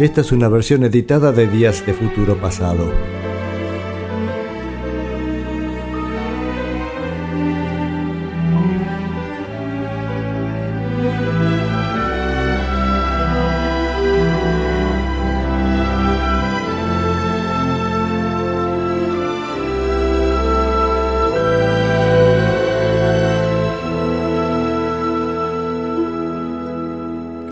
Esta es una versión editada de Días de Futuro Pasado.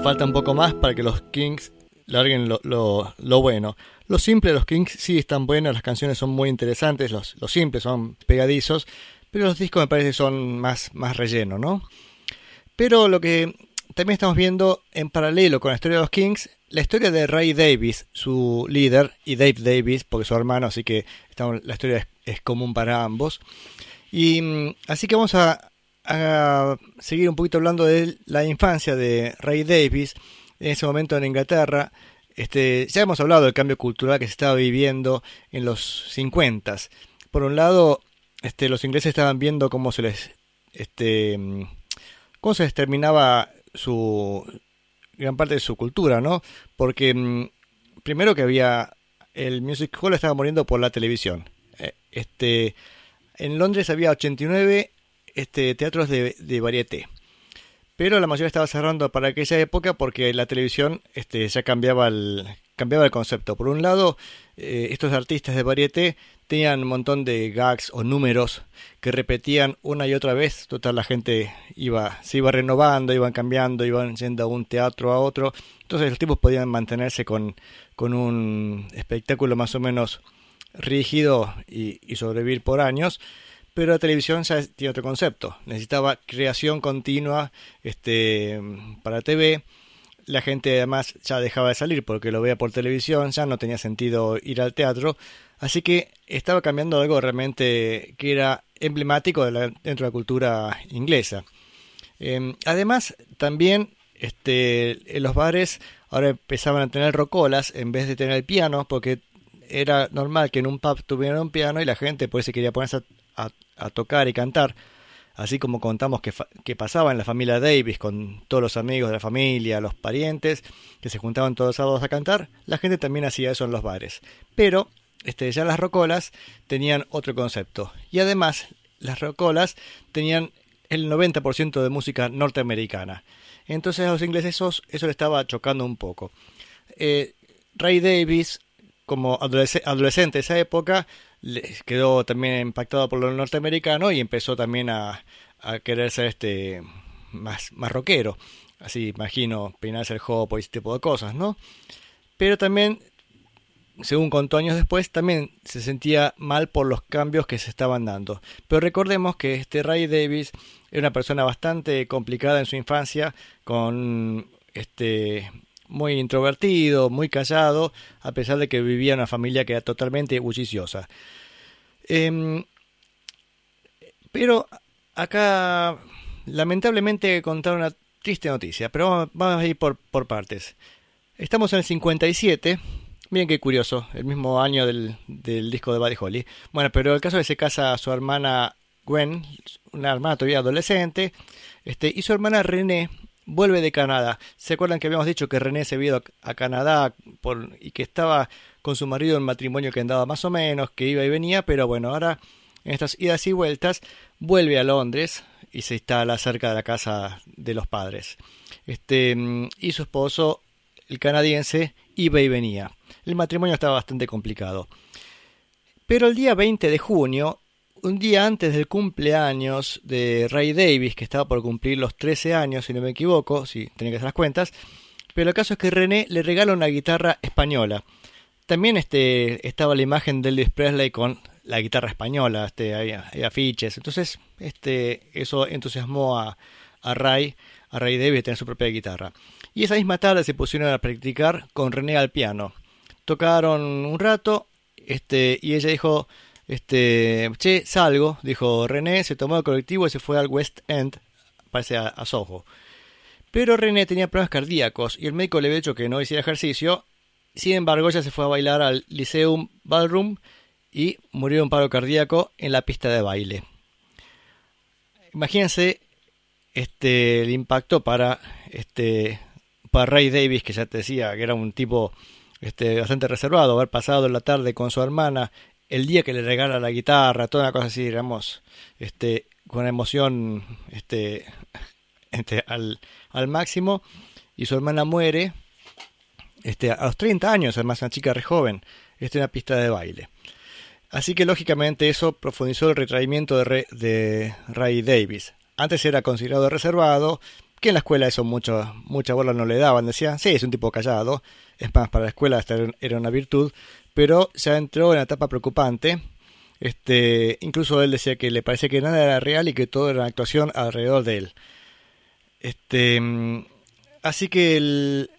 falta un poco más para que los Kings larguen lo, bueno. Lo simple los Kings sí están buenos, las canciones son muy interesantes, los, simples son pegadizos, pero los discos me parece son más, más relleno, ¿no? Pero lo que también estamos viendo en paralelo con la historia de los Kings, la historia de Ray Davis, su líder, y Dave Davis, porque su hermano, así que la historia es, es, común para ambos. Y mm, así que vamos a, a seguir un poquito hablando de la infancia de Ray Davis, en ese momento en Inglaterra. Este, ya hemos hablado del cambio cultural que se estaba viviendo en los 50. Por un lado, este, los ingleses estaban viendo cómo se les, este, cómo se terminaba su gran parte de su cultura, ¿no? Porque mm, primero que había el music hall estaba muriendo por la televisión. Eh, este, en Londres había 89 este, teatros de, de varieté. Pero la mayoría estaba cerrando para aquella época porque la televisión este, ya cambiaba el, cambiaba el concepto. Por un lado, eh, estos artistas de varieté tenían un montón de gags o números que repetían una y otra vez. Total, la gente iba, se iba renovando, iban cambiando, iban yendo a un teatro a otro. Entonces los tipos podían mantenerse con, con un espectáculo más o menos rígido y, y sobrevivir por años pero la televisión ya tiene otro concepto. Necesitaba creación continua este, para TV. La gente además ya dejaba de salir porque lo veía por televisión, ya no tenía sentido ir al teatro. Así que estaba cambiando algo realmente que era emblemático dentro de la cultura inglesa. Em, además, también este, en los bares ahora empezaban a tener rocolas en vez de tener piano, porque era normal que en un pub tuvieran un piano y la gente pues se quería ponerse a, a tocar y cantar, así como contamos que, que, pasaba en la familia Davis con todos los amigos de la familia, los parientes, que se juntaban todos los sábados a cantar, la gente también hacía eso en los bares. Pero este, ya las rocolas tenían otro concepto. Y además, las rocolas tenían el 90% de música norteamericana. Entonces a los ingleses eso, eso le estaba chocando un poco. Eh, Ray Davis, como adolescente de esa época, quedó también impactado por lo norteamericano y empezó también a, querer ser este más, más rockero. Así imagino peinarse el hopo y ese tipo de cosas, ¿no? Pero también, según contó años después, también se sentía mal por los cambios que se estaban dando. Pero recordemos que este Ray Davis era una persona bastante complicada en su infancia, con este muy introvertido, muy callado, a pesar de que vivía en una familia que era totalmente bulliciosa. Em, pero acá, lamentablemente, contar una triste noticia, pero vamos, a ir por, por, partes. Estamos en el 57, miren qué curioso, el mismo año del, del disco de Buddy Holly. Bueno, pero el caso es que se casa su hermana Gwen, una hermana todavía adolescente, este, y su hermana René vuelve de Canadá. ¿Se acuerdan que habíamos dicho que René se había ido a Canadá y que estaba con su marido en matrimonio que andaba más o menos, que iba y venía, pero bueno, ahora en estas idas y vueltas vuelve a Londres y se instala cerca de la casa de los padres. Este, y su esposo, el canadiense, iba y venía. El matrimonio estaba bastante complicado. Pero el día 20 de junio un día antes del cumpleaños de Ray Davis, que estaba por cumplir los 13 años, si no me equivoco, si tenía que hacer las cuentas, pero el caso es que René le regala una guitarra española. También este, estaba la imagen de Elvis Presley con la guitarra española, este, hay, afiches, entonces este, eso entusiasmó a, a Ray, a Ray Davis a tener su propia guitarra. Y esa misma tarde se pusieron a practicar con René al piano. Tocaron un rato, este, y ella dijo, este, che, salgo, dijo René, se tomó el colectivo y se fue al West End, parece a, Soho. Pero René tenía problemas cardíacos y el médico le había dicho que no hiciera ejercicio. Sin embargo, ella se fue a bailar al Lyceum Ballroom y murió de un paro cardíaco en la pista de baile. Imagínense este, el impacto para, este, para Ray Davis, que ya te decía que era un tipo este, bastante reservado, haber pasado la tarde con su hermana, el día que le regala la guitarra, toda una cosa así, digamos, este, con emoción este, este, al, al máximo, y su hermana muere este, a los 30 años, además una chica re joven, este, una pista de baile. Así que lógicamente eso profundizó el retraimiento de, de Ray Davis. Antes era considerado reservado, que en la escuela eso mucho, mucha bola no le daban. Decían, sí, es un tipo callado. Es más, para la escuela era una virtud. Pero ya entró en una etapa preocupante. Este, incluso él decía que le parecía que nada era real y que todo era una actuación alrededor de él. Este, así que el,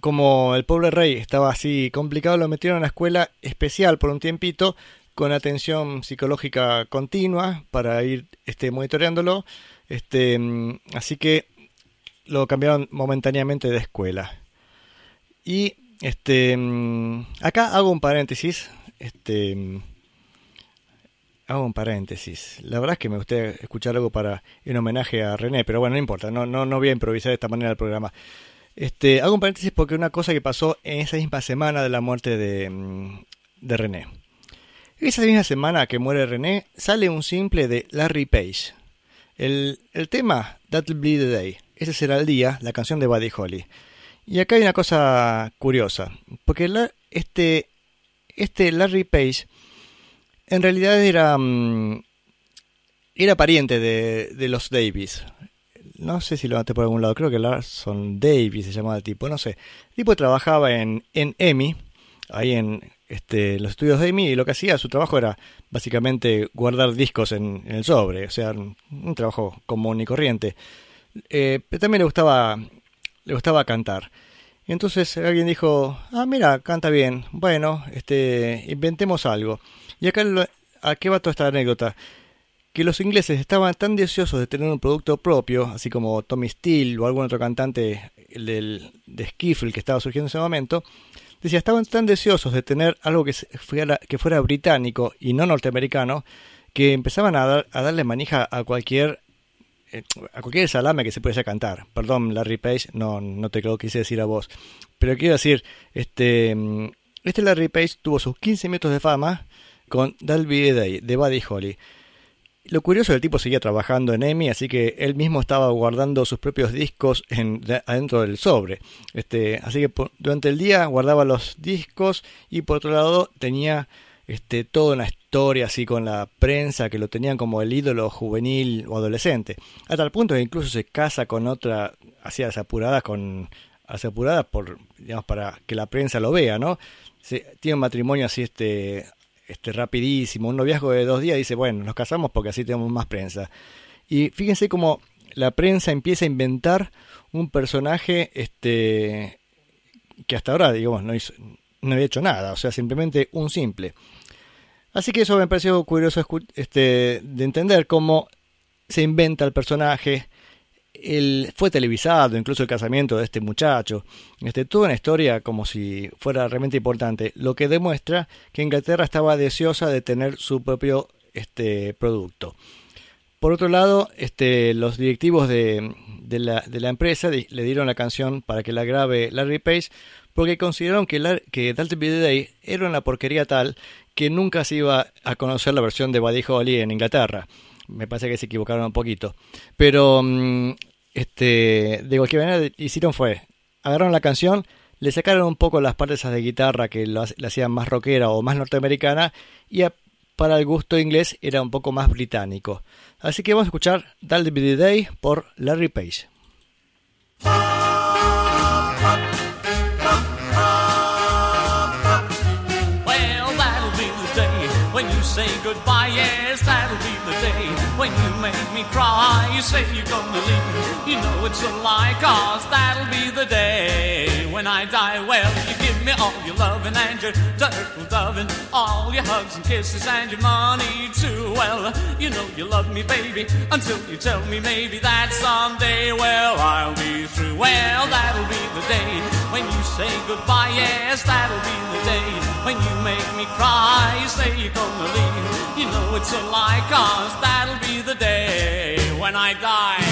como el pobre rey estaba así complicado, lo metieron a una escuela especial por un tiempito con atención psicológica continua para ir este, monitoreándolo. Este, así que lo cambiaron momentáneamente de escuela. Y este, acá hago un paréntesis. Este, hago un paréntesis. La verdad es que me gustaría escuchar algo para en homenaje a René, pero bueno, no importa, no, no, no voy a improvisar de esta manera el programa. Este, hago un paréntesis porque una cosa que pasó en esa misma semana de la muerte de, de René. Esa misma semana que muere René, sale un simple de Larry Page. El, el tema, That'll Be the Day. Ese será el día, la canción de Buddy Holly. Y acá hay una cosa curiosa, porque este, este Larry Page en realidad era, mm, era pariente de, de, los Davis. No sé si lo noté por algún lado, creo que Larson Davis se llamaba el tipo, no sé. El tipo trabajaba en, en EMI, ahí en, este, los estudios de Amy y lo que hacía, su trabajo era básicamente guardar discos en, el sobre, o sea, un, trabajo común y corriente. Eh, pero también le gustaba, le gustaba cantar. Entonces alguien dijo, ah, mira, canta bien, bueno, este, inventemos algo. Y acá, ¿a qué va toda esta anécdota? Que los ingleses estaban tan deseosos de tener un producto propio, así como Tommy Steele o algún otro cantante del, de Skiffle que estaba surgiendo en ese momento, Decía, estaban tan deseosos de tener algo que fuera, que fuera británico y no norteamericano, que empezaban a, darle manija a cualquier a cualquier salame que se pudiese cantar. Perdón, Larry Page, no, no te creo que quise decir a vos. Pero quiero decir, este, este Larry Page tuvo sus 15 minutos de fama con Dalby Day de Buddy Holly. Lo curioso el tipo seguía trabajando en EMI, así que él mismo estaba guardando sus propios discos en, adentro del sobre. Este, así que durante el día guardaba los discos y por otro lado tenía este, toda una historia así con la prensa que lo tenían como el ídolo juvenil o adolescente. A tal punto que incluso se casa con otra, así apuradas con apuradas por digamos para que la prensa lo vea, ¿no? Tiene un matrimonio así este este, rapidísimo, un noviazgo de dos días, dice, bueno, nos casamos porque así tenemos más prensa. Y fíjense cómo la prensa empieza a inventar un personaje este, que hasta ahora, digamos, no, no había hecho nada, o sea, simplemente un simple. Así que eso me pareció curioso este, de entender cómo se inventa el personaje, fue televisado, incluso el casamiento de este muchacho, este, toda una historia como si fuera realmente importante, lo que demuestra que Inglaterra estaba deseosa de tener su propio este, producto. Por otro lado, este, los directivos de, la, de la, empresa le dieron la canción para que la grabe Larry Page porque consideraron que, la, que Dalton Day era una porquería tal que nunca se iba a conocer la versión de Buddy Holly en Inglaterra me parece que se equivocaron un poquito. Pero mm, este, de cualquier manera hicieron fue, agarraron la canción, le sacaron un poco las partes de guitarra que la hacían más rockera o más norteamericana y para el gusto inglés era un poco más británico. Así que vamos a escuchar That'll the Day por Larry Page. When you make me cry. You say you're gonna leave, me. you know it's a lie, cause that'll be the day when I die. Well, you give me all your loving and your turtle doving, all your hugs and kisses and your money too. Well, you know you love me, baby, until you tell me maybe that someday, well, I'll be through. Well, that'll be the day when you say goodbye, yes, that'll be the day when you make me cry. You say you're gonna leave, you know it's a lie, cause that'll be the day when I die.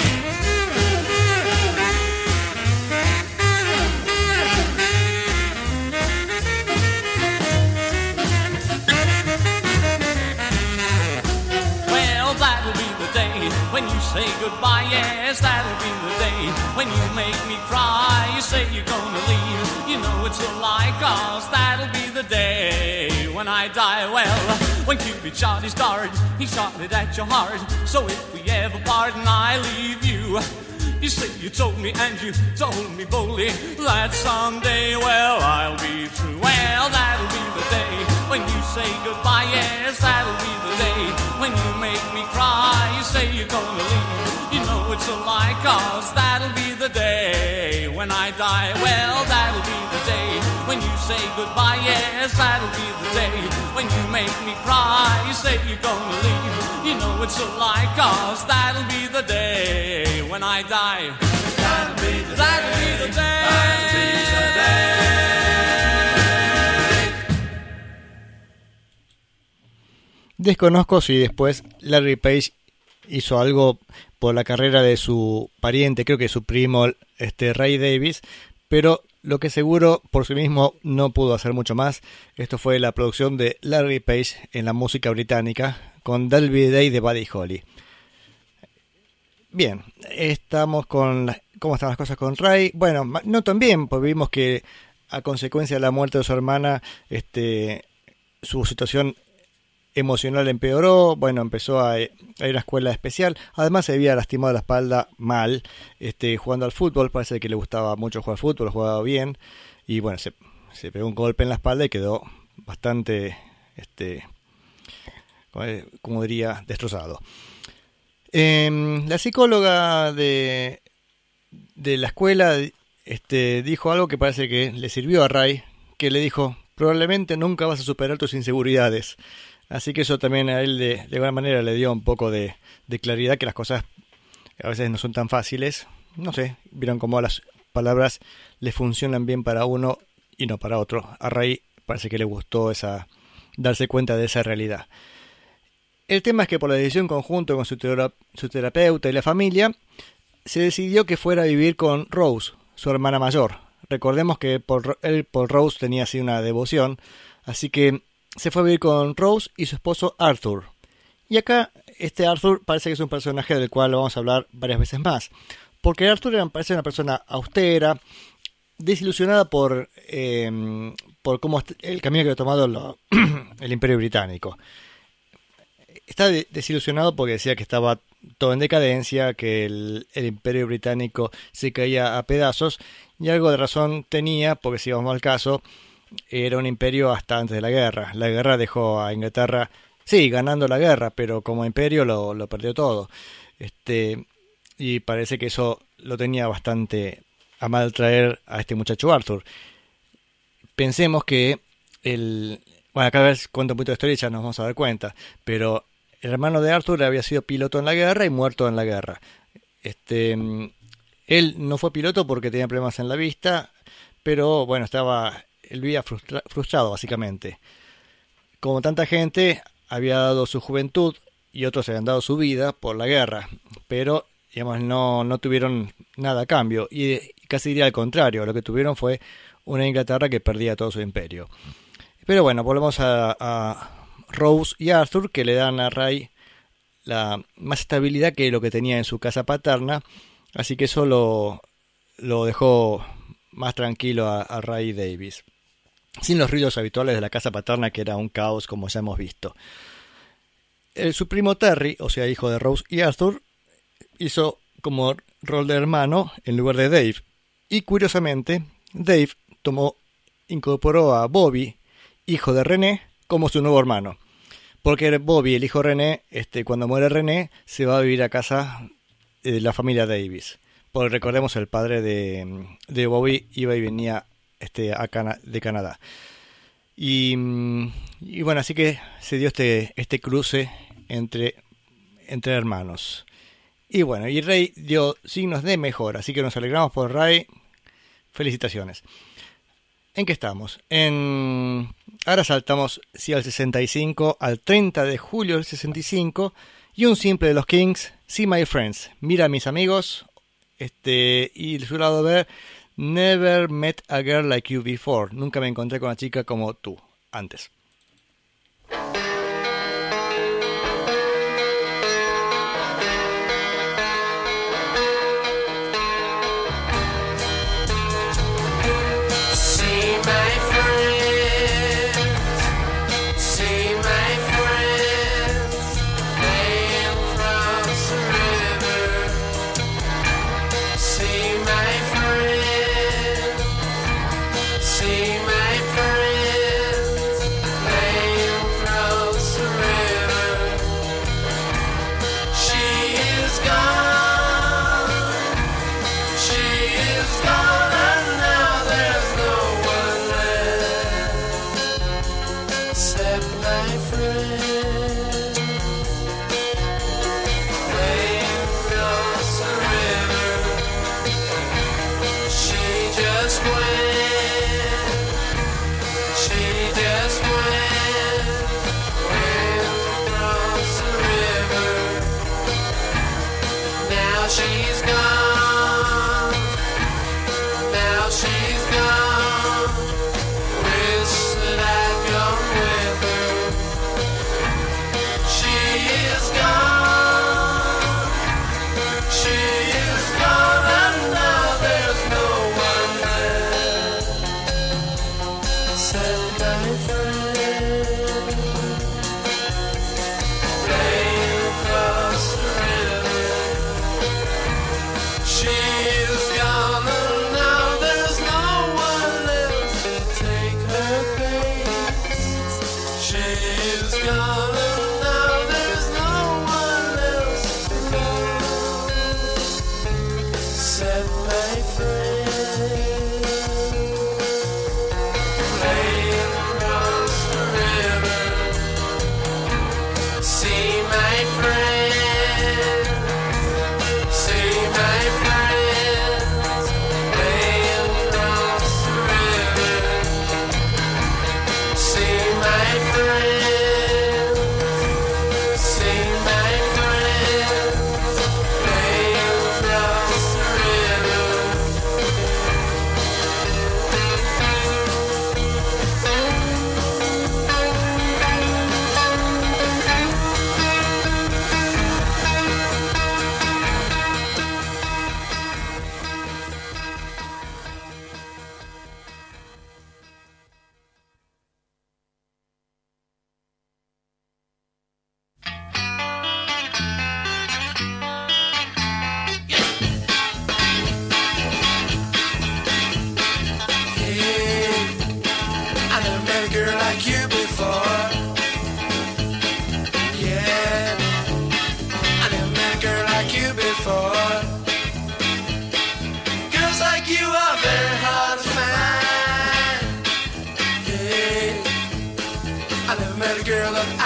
Goodbye, yes, that'll be the day when you make me cry. You say you're gonna leave, you know it's a lie, cause that'll be the day when I die. Well, when Cupid shot his dart, he shot it at your heart. So if we ever part and I leave you, you say you told me and you told me boldly that someday, well, I'll be through. Well, that'll be the day when you say goodbye. Yes, that'll be the day when you make me cry. You say you're gonna leave. You know it's a lie, cause that'll be the day when I die. Well, that'll be the day when you say goodbye. Yes, that'll be the day when you make me cry. You say you're gonna leave. You know it's a lie, cause that'll be the day when I die. That'll be the that'll day. Be the day. Desconozco si después Larry Page hizo algo por la carrera de su pariente, creo que su primo, este Ray Davis, pero lo que seguro por sí mismo no pudo hacer mucho más. Esto fue la producción de Larry Page en la música británica con Delby Day de Buddy Holly. Bien, estamos con cómo están las cosas con Ray. Bueno, no tan bien, pues vimos que a consecuencia de la muerte de su hermana, este, su situación emocional empeoró, bueno, empezó a, ir a la escuela especial, además se había lastimado la espalda mal, este, jugando al fútbol, parece que le gustaba mucho jugar al fútbol, jugaba bien, y bueno, se, pegó un golpe en la espalda y quedó bastante, este, como diría, destrozado. Eh, la psicóloga de, de la escuela este, dijo algo que parece que le sirvió a Ray, que le dijo, probablemente nunca vas a superar tus inseguridades. Así que eso también a él de, de alguna manera le dio un poco de, claridad que las cosas a veces no son tan fáciles. No sé, vieron cómo las palabras le funcionan bien para uno y no para otro. A Ray parece que le gustó esa darse cuenta de esa realidad. El tema es que por la decisión conjunto con su terapeuta y la familia, se decidió que fuera a vivir con Rose, su hermana mayor. Recordemos que por, él por Rose tenía así una devoción, así que se fue a vivir con Rose y su esposo Arthur. Y acá este Arthur parece que es un personaje del cual vamos a hablar varias veces más. Porque Arthur parece una persona austera, desilusionada por, eh, por cómo el camino que había tomado el Imperio Británico. Está desilusionado porque decía que estaba todo en decadencia, que el, el, Imperio Británico se caía a pedazos, y algo de razón tenía, porque si vamos al caso, era un imperio hasta antes de la guerra. La guerra dejó a Inglaterra, sí, ganando la guerra, pero como imperio lo, lo perdió todo. Este, y parece que eso lo tenía bastante a mal traer a este muchacho Arthur. Pensemos que el... Bueno, cada vez cuento un poquito de historia y ya nos vamos a dar cuenta, pero el hermano de Arthur había sido piloto en la guerra y muerto en la guerra. Este, él no fue piloto porque tenía problemas en la vista, pero bueno, estaba, él vivía frustra, frustrado básicamente. Como tanta gente, había dado su juventud y otros habían dado su vida por la guerra, pero digamos no, no tuvieron nada a cambio y casi diría al contrario, lo que tuvieron fue una Inglaterra que perdía todo su imperio. Pero bueno, volvemos a, Rose y Arthur que le dan a Ray la más estabilidad que lo que tenía en su casa paterna, así que eso lo, lo dejó más tranquilo a, Ray Davis, sin los ruidos habituales de la casa paterna que era un caos como ya hemos visto. El, su primo Terry, o sea hijo de Rose y Arthur, hizo como rol de hermano en lugar de Dave, y curiosamente Dave tomó, incorporó a Bobby, hijo de René, como su nuevo hermano. Porque Bobby, el hijo René, este, cuando muere René, se va a vivir a casa de la familia Davis. Porque recordemos, el padre de, de Bobby iba y venía este, de Canadá. Y, y, bueno, así que se dio este, este cruce entre, entre hermanos. Y bueno, y Rey dio signos de mejora, así que nos alegramos por Ray. Felicitaciones. ¿En qué estamos? En... Ahora saltamos sí, al 65, al 30 de julio del 65, y un simple de los Kings, See My Friends, Mira a mis amigos, este, y su lado ver, Never Met a Girl Like You Before, nunca me encontré con una chica como tú, antes.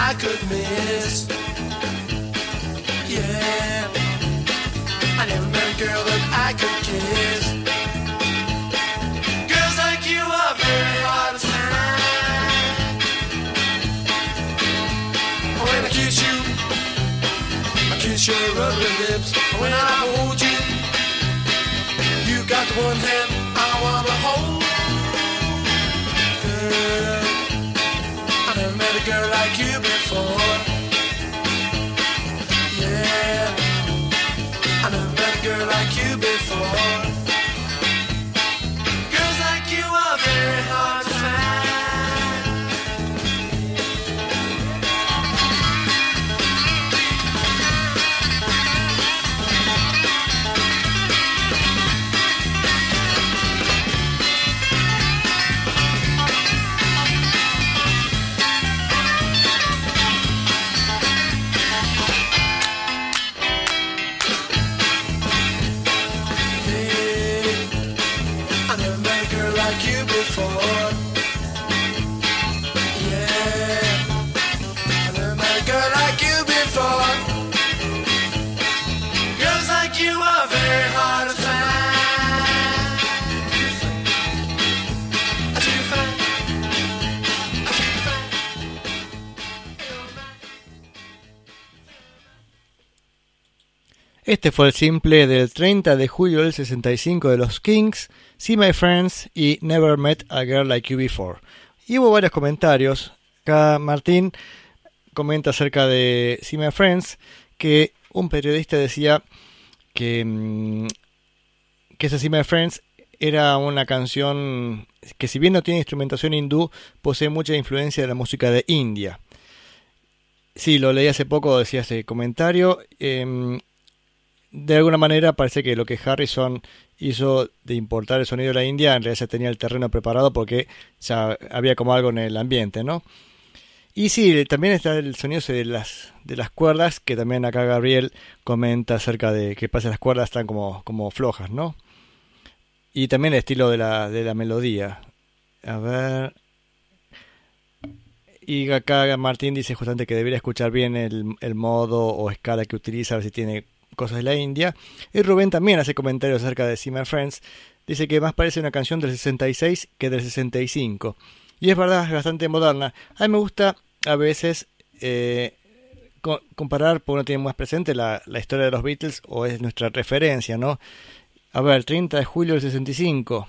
I could miss. Yeah, I never met a girl that I could kiss. Girls like you are very hard to find. When I kiss you, I kiss your rubber lips. When I hold you, you got the one hand I wanna hold. Girl, I never met a girl like you. before. Este fue el simple del 30 de julio del 65 de los Kings, See My Friends y Never Met a Girl Like You Before. Y hubo varios comentarios. Acá Martín comenta acerca de See My Friends que un periodista decía que, mm, que esa See My Friends era una canción que si bien no tiene instrumentación hindú, posee mucha influencia de la música de India. Sí, lo leí hace poco, decía ese comentario. Em, de alguna manera parece que lo que Harrison hizo de importar el sonido de la India, en realidad se tenía el terreno preparado porque ya había como algo en el ambiente, ¿no? Y sí, también está el sonido de las, de las cuerdas, que también acá Gabriel comenta acerca de que pasa las cuerdas están como, como flojas, ¿no? Y también el estilo de la, de la melodía. A ver. Y acá Martín dice justamente que debería escuchar bien el, el modo o escala que utiliza, a ver si tiene cosas de la India. Y Rubén también hace comentarios acerca de Simmer Friends. Dice que más parece una canción del 66 que del 65. Y es verdad, es bastante moderna. A mí me gusta a veces eh, comparar, porque uno tiene más presente la, la, historia de los Beatles o es nuestra referencia, ¿no? A ver, 30 de julio del 65.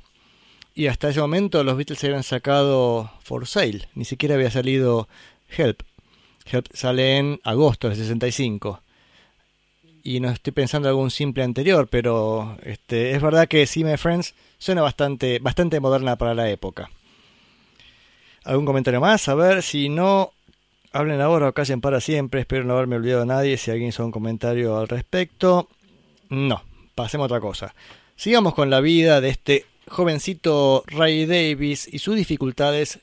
Y hasta ese momento los Beatles se habían sacado For Sale. Ni siquiera había salido Help. Help sale en agosto del 65 y no estoy pensando en algún simple anterior, pero este, es verdad que See My Friends suena bastante, bastante moderna para la época. ¿Algún comentario más? A ver, si no, hablen ahora o callen para siempre. Espero no haberme olvidado a nadie. Si alguien hizo un comentario al respecto. No, pasemos a otra cosa. Sigamos con la vida de este jovencito Ray Davis y sus dificultades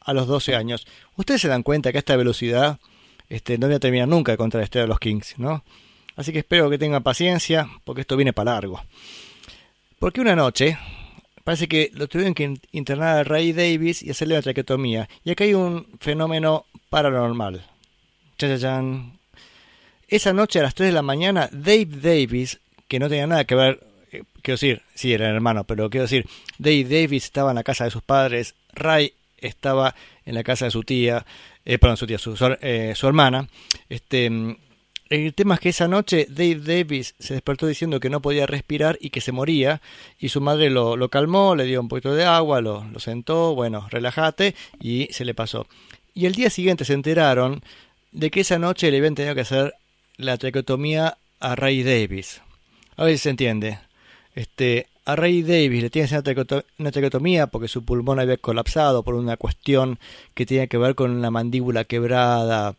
a los 12 años. Ustedes se dan cuenta que a esta velocidad este, no voy a terminar nunca de contrarrestar a los Kings, ¿no? Así que espero que tengan paciencia, porque esto viene para largo. Porque una noche, parece que lo tuvieron que internar a Ray Davis y hacerle una traqueotomía. Y acá hay un fenómeno paranormal. Chachachan. Esa noche a las 3 de la mañana, Dave Davis, que no tenía nada que ver, eh, quiero decir, sí, era el hermano, pero quiero decir, Dave Davis estaba en la casa de sus padres, Ray estaba en la casa de su tía, eh, perdón, su tía, su, eh, su hermana, este, el tema es que esa noche Dave Davis se despertó diciendo que no podía respirar y que se moría, y su madre lo, lo calmó, le dio un poquito de agua, lo, lo, sentó, bueno, relájate, y se le pasó. Y el día siguiente se enteraron de que esa noche le habían tenido que hacer la traqueotomía a Ray Davis. A ver si se entiende. Este, a Ray Davis le tienen una traqueotomía porque su pulmón había colapsado por una cuestión que tenía que ver con la mandíbula quebrada,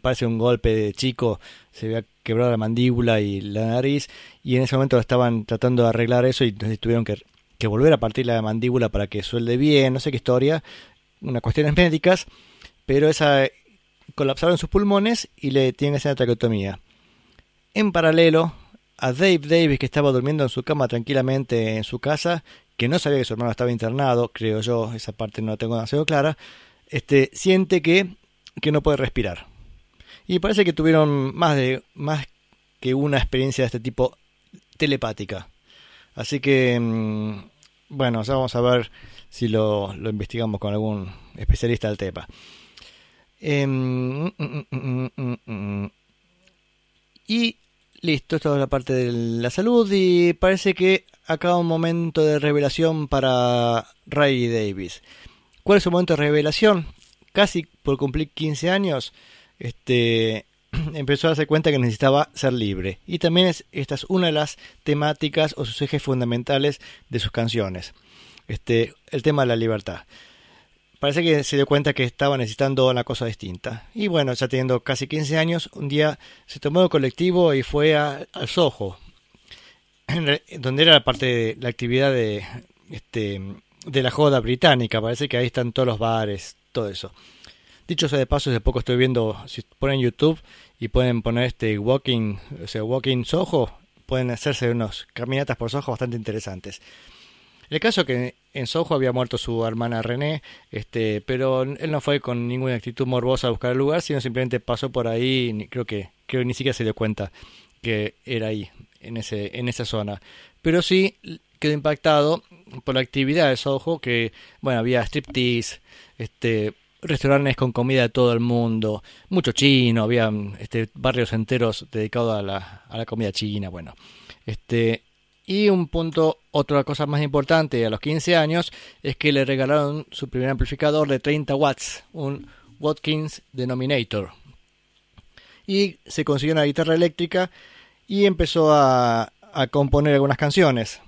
parece un golpe de chico, se había quebrado la mandíbula y la nariz, y en ese momento estaban tratando de arreglar eso y entonces tuvieron que, que volver a partir la mandíbula para que suelde bien, no sé qué historia, unas cuestiones médicas, pero esa colapsaron sus pulmones y le tienen que hacer una traqueotomía. En paralelo, a Dave Davis, que estaba durmiendo en su cama tranquilamente en su casa, que no sabía que su hermano estaba internado, creo yo, esa parte no la tengo demasiado clara, este, siente que que no puede respirar. Y parece que tuvieron más de más que una experiencia de este tipo telepática. Así que mm, bueno, ya vamos a ver si lo, lo investigamos con algún especialista del tema. Eh, mm, mm, y listo, esto es la parte de la salud y parece que acaba un momento de revelación para Ray Davis. ¿Cuál es su momento de revelación? Casi por cumplir 15 años, este, empezó a darse cuenta que necesitaba ser libre. Y también es, esta es una de las temáticas o sus ejes fundamentales de sus canciones. Este, el tema de la libertad. Parece que se dio cuenta que estaba necesitando una cosa distinta. Y bueno, ya teniendo casi 15 años, un día se tomó el colectivo y fue al Soho, donde era parte de la actividad de, este, de la joda británica. Parece que ahí están todos los bares, todo eso. Dicho sea de paso, de poco estoy viendo, si ponen YouTube y pueden poner este Walking, o sea, Walking Soho, pueden hacerse unos caminatas por Soho bastante interesantes. El caso que en Soho había muerto su hermana René, este, pero él no fue con ninguna actitud morbosa a buscar el lugar, sino simplemente pasó por ahí, y creo que, creo que ni siquiera se dio cuenta que era ahí, en, ese, en esa zona. Pero sí quedó impactado por la actividad de Soho, que, bueno, había striptease, este, restaurantes con comida de todo el mundo, mucho chino, había este, barrios enteros dedicados a la, a la comida china, bueno. Este, y un punto, otra cosa más importante a los 15 años, es que le regalaron su primer amplificador de 30 watts, un Watkins Denominator. Y se consiguió una guitarra eléctrica y empezó a, a componer algunas canciones.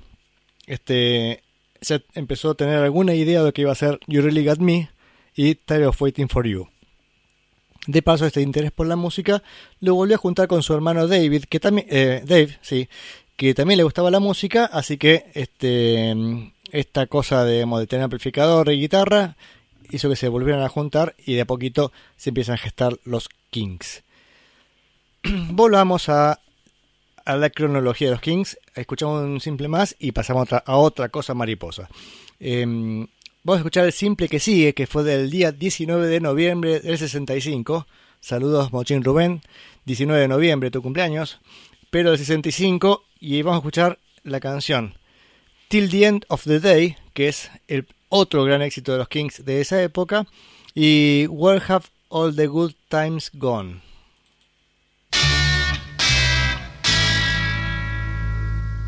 Este, se empezó a tener alguna idea de que iba a ser You Really Got Me y Tired of Waiting for You. De paso, este interés por la música lo volvió a juntar con su hermano David, que también, eh, Dave, sí, que también le gustaba la música, así que este, esta cosa de, de tener amplificador y guitarra hizo que se volvieran a juntar y de a poquito se empiezan a gestar los Kings. Volvamos a, a la cronología de los Kings, escuchamos un simple más y pasamos a otra, cosa mariposa. Em, vamos a escuchar el simple que sigue, que fue del día 19 de noviembre del 65. Saludos Mochín Rubén, 19 de noviembre, tu cumpleaños, pero del 65 y vamos a escuchar la canción Till the End of the Day, que es el otro gran éxito de los Kings de esa época, y Where Have All the Good Times Gone.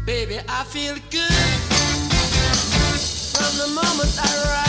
Baby, I feel good from the moment I rise.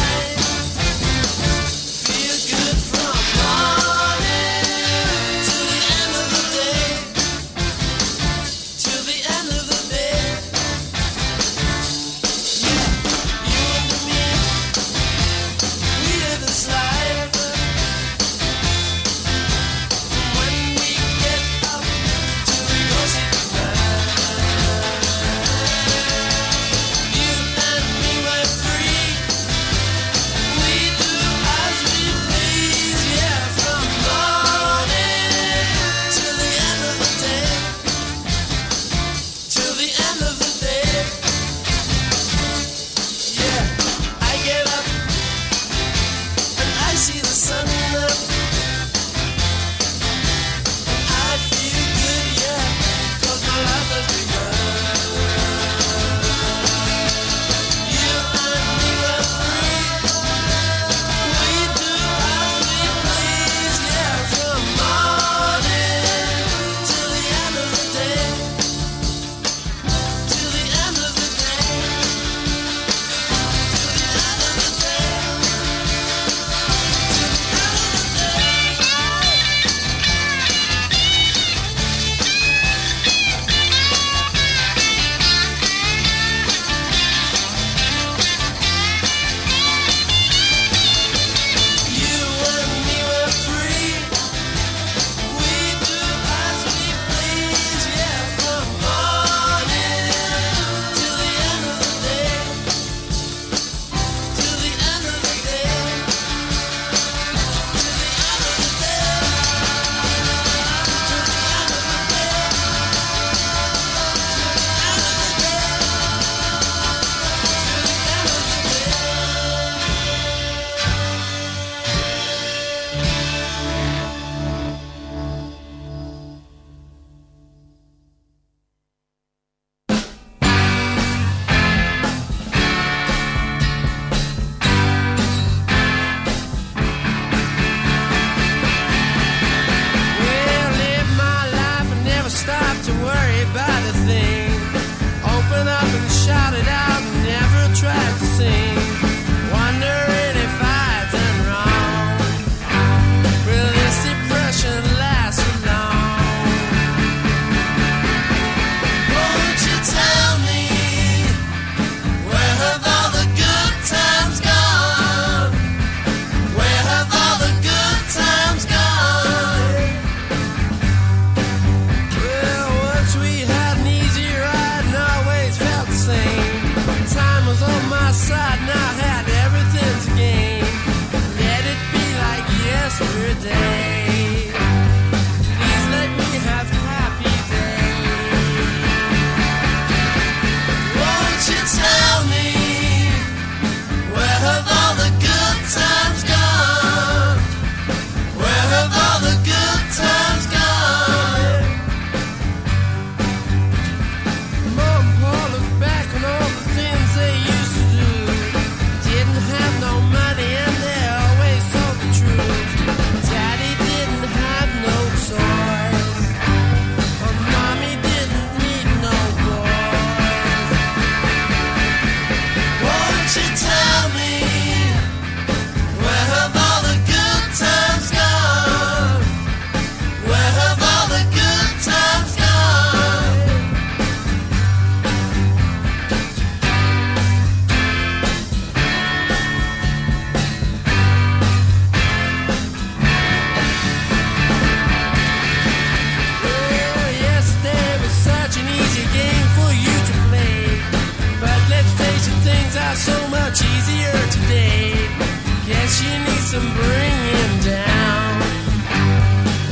and bring him down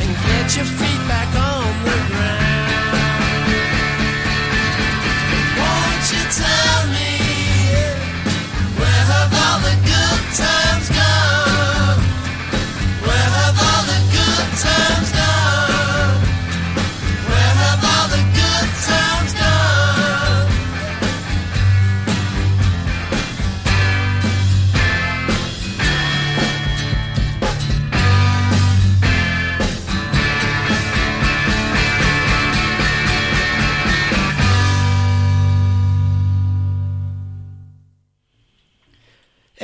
and get your feet back on the ground.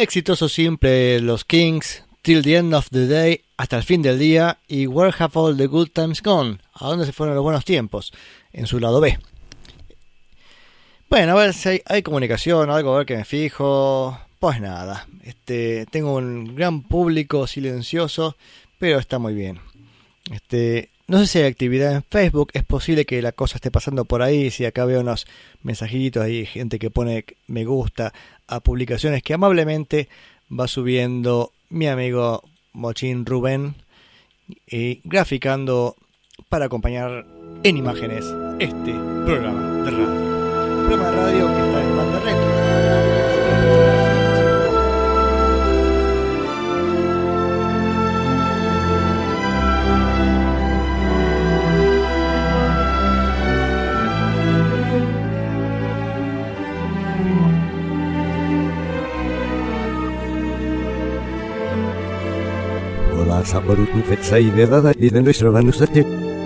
Exitoso simple Los Kings, Till the End of the Day, hasta el fin del día, y Where Have All the Good Times Gone, a dónde se fueron los buenos tiempos, en su lado B. Bueno, a ver si hay, comunicación, algo a ver que me fijo. Pues nada, este, tengo un gran público silencioso, pero está muy bien. Este, no sé si hay actividad en Facebook, es posible que la cosa esté pasando por ahí, si acá veo unos mensajitos ahí, gente que pone me gusta a publicaciones que amablemente va subiendo mi amigo Mochín Rubén y graficando para acompañar en imágenes este programa de radio. esa baruta vece ida ida de nuestro dando 7